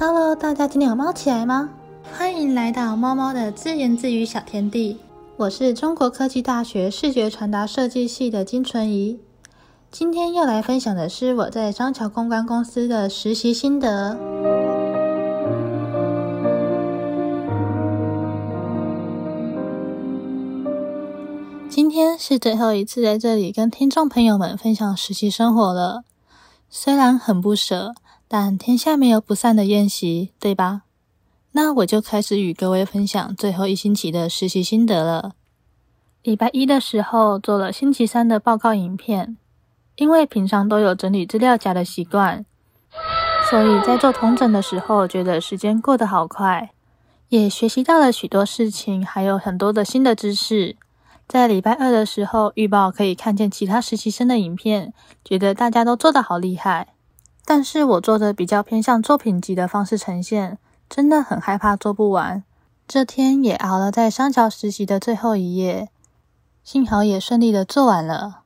Hello，大家今天有猫起来吗？欢迎来到猫猫的自言自语小天地。我是中国科技大学视觉传达设计系的金纯怡。今天要来分享的是我在张桥公关公司的实习心得。今天是最后一次在这里跟听众朋友们分享实习生活了，虽然很不舍。但天下没有不散的宴席，对吧？那我就开始与各位分享最后一星期的实习心得了。礼拜一的时候做了星期三的报告影片，因为平常都有整理资料夹的习惯，所以在做同整的时候，觉得时间过得好快，也学习到了许多事情，还有很多的新的知识。在礼拜二的时候预报可以看见其他实习生的影片，觉得大家都做得好厉害。但是我做的比较偏向作品集的方式呈现，真的很害怕做不完。这天也熬了在商桥实习的最后一夜，幸好也顺利的做完了。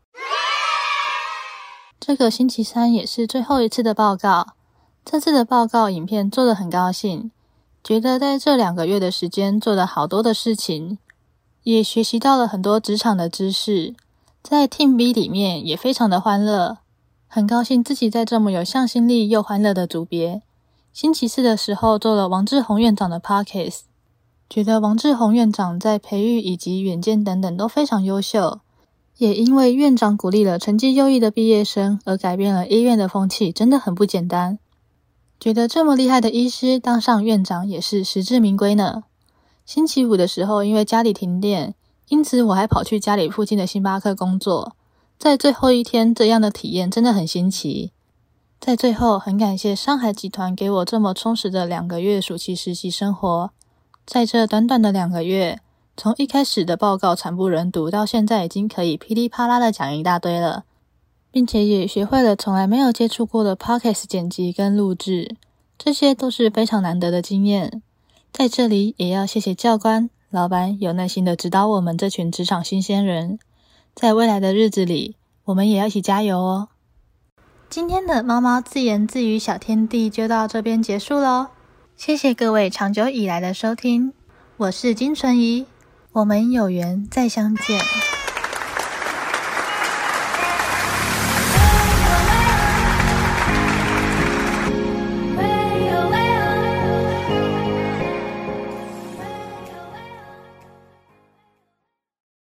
这个星期三也是最后一次的报告，这次的报告影片做的很高兴，觉得在这两个月的时间做了好多的事情，也学习到了很多职场的知识，在 Team B 里面也非常的欢乐。很高兴自己在这么有向心力又欢乐的组别。星期四的时候做了王志宏院长的 podcast，觉得王志宏院长在培育以及远见等等都非常优秀，也因为院长鼓励了成绩优异的毕业生而改变了医院的风气，真的很不简单。觉得这么厉害的医师当上院长也是实至名归呢。星期五的时候因为家里停电，因此我还跑去家里附近的星巴克工作。在最后一天，这样的体验真的很新奇。在最后，很感谢上海集团给我这么充实的两个月暑期实习生活。在这短短的两个月，从一开始的报告惨不忍睹，到现在已经可以噼里啪啦的讲一大堆了，并且也学会了从来没有接触过的 podcast 剪辑跟录制，这些都是非常难得的经验。在这里，也要谢谢教官、老板有耐心的指导我们这群职场新鲜人。在未来的日子里，我们也要一起加油哦！今天的猫猫自言自语小天地就到这边结束喽，谢谢各位长久以来的收听，我是金纯怡，我们有缘再相见。